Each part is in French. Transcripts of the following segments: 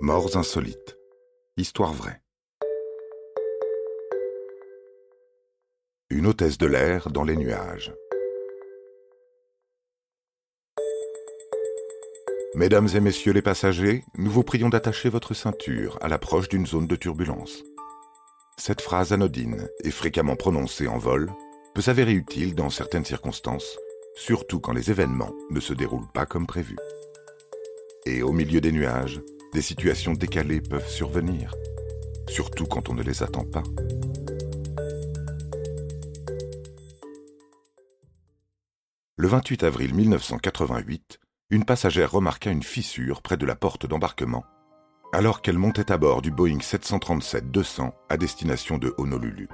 Morts insolites. Histoire vraie. Une hôtesse de l'air dans les nuages. Mesdames et messieurs les passagers, nous vous prions d'attacher votre ceinture à l'approche d'une zone de turbulence. Cette phrase anodine et fréquemment prononcée en vol peut s'avérer utile dans certaines circonstances, surtout quand les événements ne se déroulent pas comme prévu. Et au milieu des nuages, des situations décalées peuvent survenir, surtout quand on ne les attend pas. Le 28 avril 1988, une passagère remarqua une fissure près de la porte d'embarquement alors qu'elle montait à bord du Boeing 737-200 à destination de Honolulu.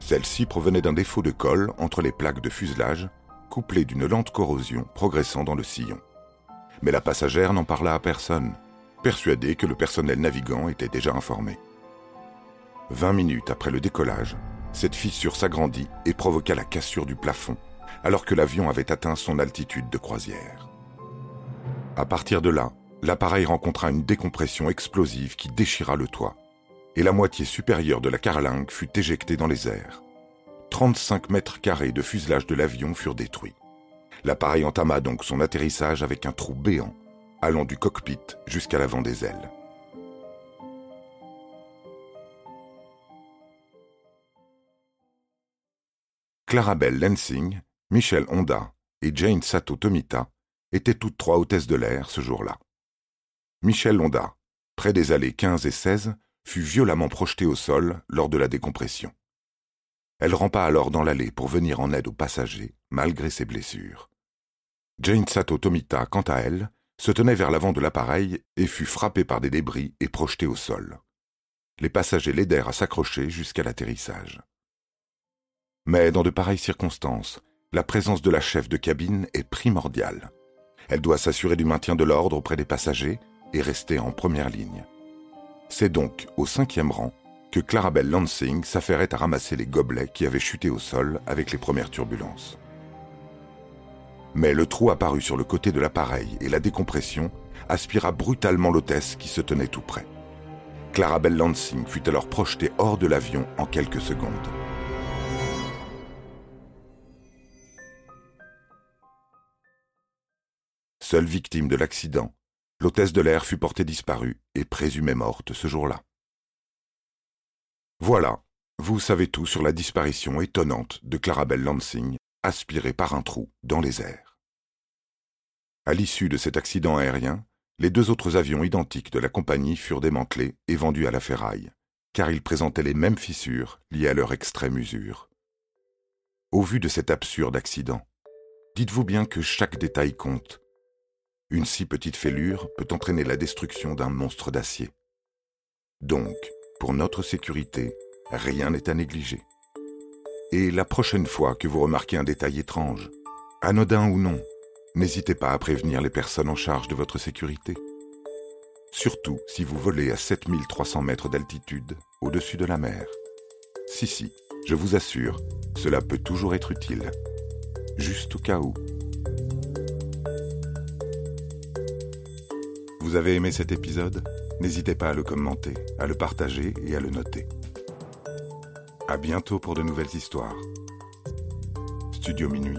Celle-ci provenait d'un défaut de colle entre les plaques de fuselage, couplé d'une lente corrosion progressant dans le sillon. Mais la passagère n'en parla à personne, persuadée que le personnel navigant était déjà informé. Vingt minutes après le décollage, cette fissure s'agrandit et provoqua la cassure du plafond, alors que l'avion avait atteint son altitude de croisière. À partir de là, l'appareil rencontra une décompression explosive qui déchira le toit, et la moitié supérieure de la carlingue fut éjectée dans les airs. 35 mètres carrés de fuselage de l'avion furent détruits. L'appareil entama donc son atterrissage avec un trou béant allant du cockpit jusqu'à l'avant des ailes. Clarabelle Lansing, Michel Honda et Jane Sato Tomita étaient toutes trois hôtesses de l'air ce jour-là. Michel Honda, près des allées 15 et 16, fut violemment projetée au sol lors de la décompression. Elle rampa alors dans l'allée pour venir en aide aux passagers, malgré ses blessures. Jane Sato Tomita, quant à elle, se tenait vers l'avant de l'appareil et fut frappé par des débris et projeté au sol. Les passagers l'aidèrent à s'accrocher jusqu'à l'atterrissage. Mais dans de pareilles circonstances, la présence de la chef de cabine est primordiale. Elle doit s'assurer du maintien de l'ordre auprès des passagers et rester en première ligne. C'est donc au cinquième rang que Clarabelle Lansing s'affairait à ramasser les gobelets qui avaient chuté au sol avec les premières turbulences. Mais le trou apparut sur le côté de l'appareil et la décompression aspira brutalement l'hôtesse qui se tenait tout près. Clarabelle Lansing fut alors projetée hors de l'avion en quelques secondes. Seule victime de l'accident, l'hôtesse de l'air fut portée disparue et présumée morte ce jour-là. Voilà, vous savez tout sur la disparition étonnante de Clarabelle Lansing, aspirée par un trou dans les airs. À l'issue de cet accident aérien, les deux autres avions identiques de la compagnie furent démantelés et vendus à la ferraille, car ils présentaient les mêmes fissures liées à leur extrême usure. Au vu de cet absurde accident, dites-vous bien que chaque détail compte. Une si petite fêlure peut entraîner la destruction d'un monstre d'acier. Donc, pour notre sécurité, rien n'est à négliger. Et la prochaine fois que vous remarquez un détail étrange, anodin ou non, n'hésitez pas à prévenir les personnes en charge de votre sécurité. Surtout si vous volez à 7300 mètres d'altitude au-dessus de la mer. Si, si, je vous assure, cela peut toujours être utile. Juste au cas où. Vous avez aimé cet épisode? N'hésitez pas à le commenter, à le partager et à le noter. À bientôt pour de nouvelles histoires. Studio Minuit